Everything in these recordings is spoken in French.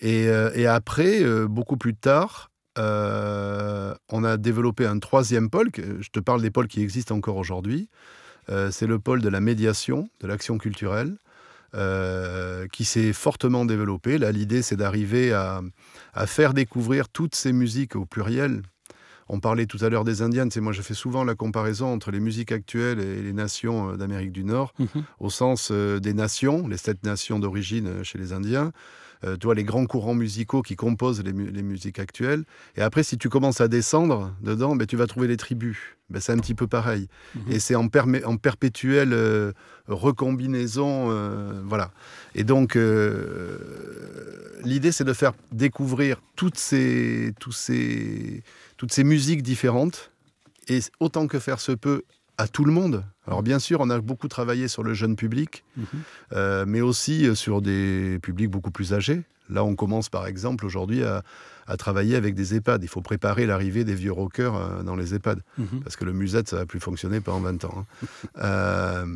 Et, euh, et après, euh, beaucoup plus tard, euh, on a développé un troisième pôle. Je te parle des pôles qui existent encore aujourd'hui. C'est le pôle de la médiation, de l'action culturelle, qui s'est fortement développé. Là, l'idée, c'est d'arriver à faire découvrir toutes ces musiques au pluriel. On parlait tout à l'heure des Indiennes. C'est moi, je fais souvent la comparaison entre les musiques actuelles et les nations euh, d'Amérique du Nord, Mhm. au sens euh, des nations, les sept nations d'origine euh, chez les Indiens. Euh, tu vois, les grands courants musicaux qui composent les, mu- les musiques actuelles. Et après, si tu commences à descendre dedans, ben, tu vas trouver les tribus. Ben, c'est un petit peu pareil. Mhm. Et c'est en, en perpétuelle euh, recombinaison. euh, voilà. Et donc, l'idée, c'est de faire découvrir toutes ces, tous ces, toutes ces musiques différentes, et autant que faire se peut, à tout le monde. Alors, bien sûr, on a beaucoup travaillé sur le jeune public, Mhm. euh, mais aussi euh, sur des publics beaucoup plus âgés. Là, on commence par exemple aujourd'hui à, à travailler avec des EHPAD. Il faut préparer l'arrivée des vieux rockers euh, dans les EHPAD, Mhm. parce que le musette, ça va plus fonctionner pendant 20 ans. hein. Euh,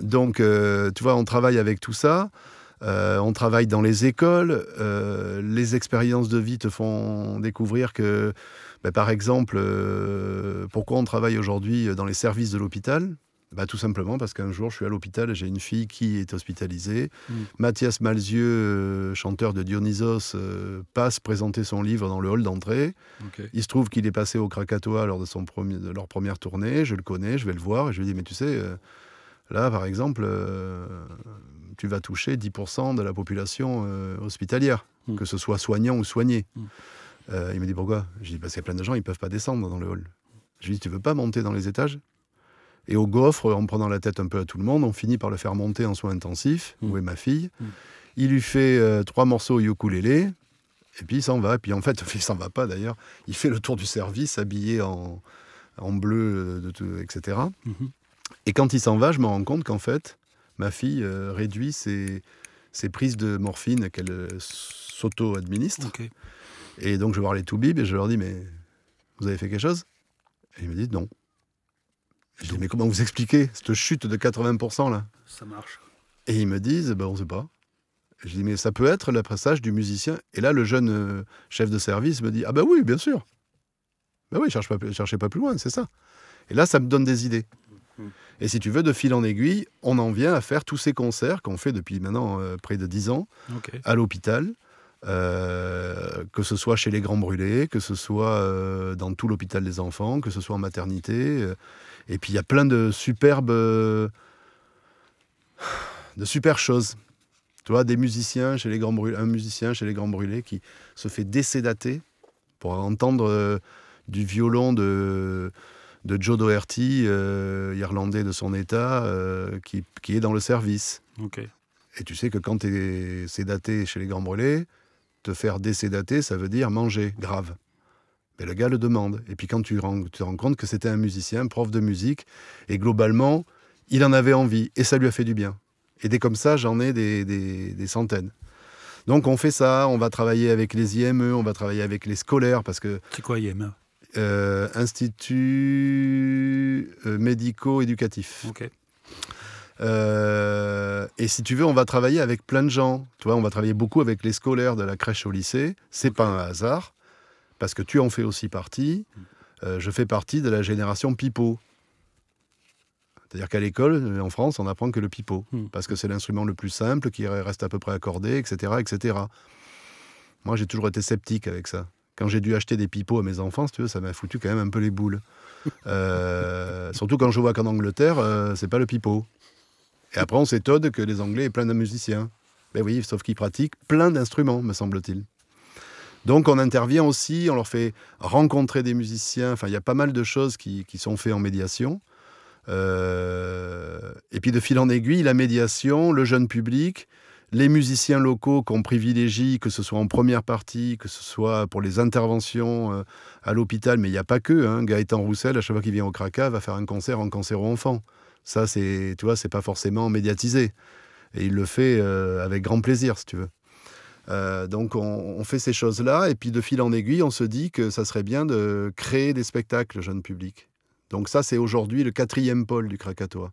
donc, euh, tu vois, on travaille avec tout ça. Euh, on travaille dans les écoles. Euh, les expériences de vie te font découvrir que, ben, par exemple, euh, pourquoi on travaille aujourd'hui dans les services de l'hôpital? Bah, Tout simplement parce qu'un jour, je suis à l'hôpital et j'ai une fille qui est hospitalisée. Mm. Mathias Malzieu, euh, chanteur de Dionysos, euh, passe présenter son livre dans le hall d'entrée. Il se trouve qu'il est passé au Krakatoa lors de, son premier, de leur première tournée. Je le connais, je vais le voir et je lui dis Mais tu sais, euh, là, par exemple, tu vas toucher 10% de la population euh, hospitalière, Mm. que ce soit soignant ou soigné. Mm. Euh, il me dit Pourquoi? Je dis Parce qu'il y a plein de gens, ils ne peuvent pas descendre dans le hall. Je lui dis Tu veux pas monter dans les étages? Et au gaufre, en prenant la tête un peu à tout le monde, on finit par le faire monter en soins intensifs. Mm. Où est ma fille. Il lui fait euh, trois morceaux au ukulélé. Et puis il s'en va. Et puis en fait, il s'en va pas d'ailleurs. Il fait le tour du service habillé en, en bleu, de tout- etc. Et quand il s'en va, je me rends compte qu'en fait, ma fille euh, réduit ses, ses prises de morphine qu'elle euh, s'auto-administre. Et donc je vais voir les toubibs et je leur dis Mais vous avez fait quelque chose? Et ils me disent Non. Je dis Mais comment vous expliquez cette chute de 80% là? Ça marche. Et ils me disent ben, On sait pas. Je dis Mais ça peut être l'appressage du musicien. Et là, le jeune euh, chef de service me dit Ah ben oui, bien sûr. Ben oui, cherche pas, cherchez pas plus loin, c'est ça. Et là, ça me donne des idées. Mhm. Et si tu veux, de fil en aiguille, on en vient à faire tous ces concerts qu'on fait depuis maintenant euh, près de 10 ans à l'hôpital, euh, que ce soit chez les grands brûlés, que ce soit euh, dans tout l'hôpital des enfants, que ce soit en maternité. et puis il y a plein de superbes, de super choses. Tu vois, des musiciens chez les grands brûlés, un musicien chez les grands brûlés qui se fait décédater pour entendre du violon de de Joe Doherty, euh, irlandais de son état, euh, qui, qui est dans le service. Et tu sais que quand tu es sédaté chez les grands brûlés, te faire désédater, ça veut dire manger, grave. Mais le gars le demande. Et puis quand tu, te rends compte que c'était un musicien, prof de musique, et globalement, il en avait envie, et ça lui a fait du bien. Et des comme ça, j'en ai des, des- des centaines. Donc on fait ça, on va travailler avec les IME, on va travailler avec les scolaires, parce que C'est quoi IME euh, Institut euh, médico-éducatif. Ok. Euh, et si tu veux, on va travailler avec plein de gens. Tu vois, on va travailler beaucoup avec les scolaires de la crèche au lycée. C'est pas un hasard, parce que tu en fais aussi partie. Euh, je fais partie de la génération pipeau. C'est-à-dire qu'à l'école, en France, on apprend que le pipeau, Hmm. parce que c'est l'instrument le plus simple, qui reste à peu près accordé, etc., etc. Moi, j'ai toujours été sceptique avec ça. Quand j'ai dû acheter des pipeaux à mes enfants, si tu veux, ça m'a foutu quand même un peu les boules. Euh, surtout quand je vois qu'en Angleterre, euh, c'est pas le pipeau. Et après, on s'étonne que les Anglais aient plein de musiciens. Ben oui, sauf qu'ils pratiquent plein d'instruments, me semble-t-il. Donc, on intervient aussi, on leur fait rencontrer des musiciens. Enfin, il y a pas mal de choses qui, qui sont faites en médiation. Euh, et puis, de fil en aiguille, la médiation, le jeune public, les musiciens locaux qu'on privilégie, que ce soit en première partie, que ce soit pour les interventions euh, à l'hôpital, mais il n'y a pas que. Hein. Gaëtan Roussel, à chaque fois qu'il vient au Kraka, va faire un concert en cancer aux enfants. Ça, c'est, tu vois, c'est pas forcément médiatisé. Et il le fait euh, avec grand plaisir, si tu veux. Euh, donc, on, on fait ces choses-là, et puis de fil en aiguille, on se dit que ça serait bien de créer des spectacles jeune public. Donc ça, c'est aujourd'hui le quatrième pôle du Krakatoa.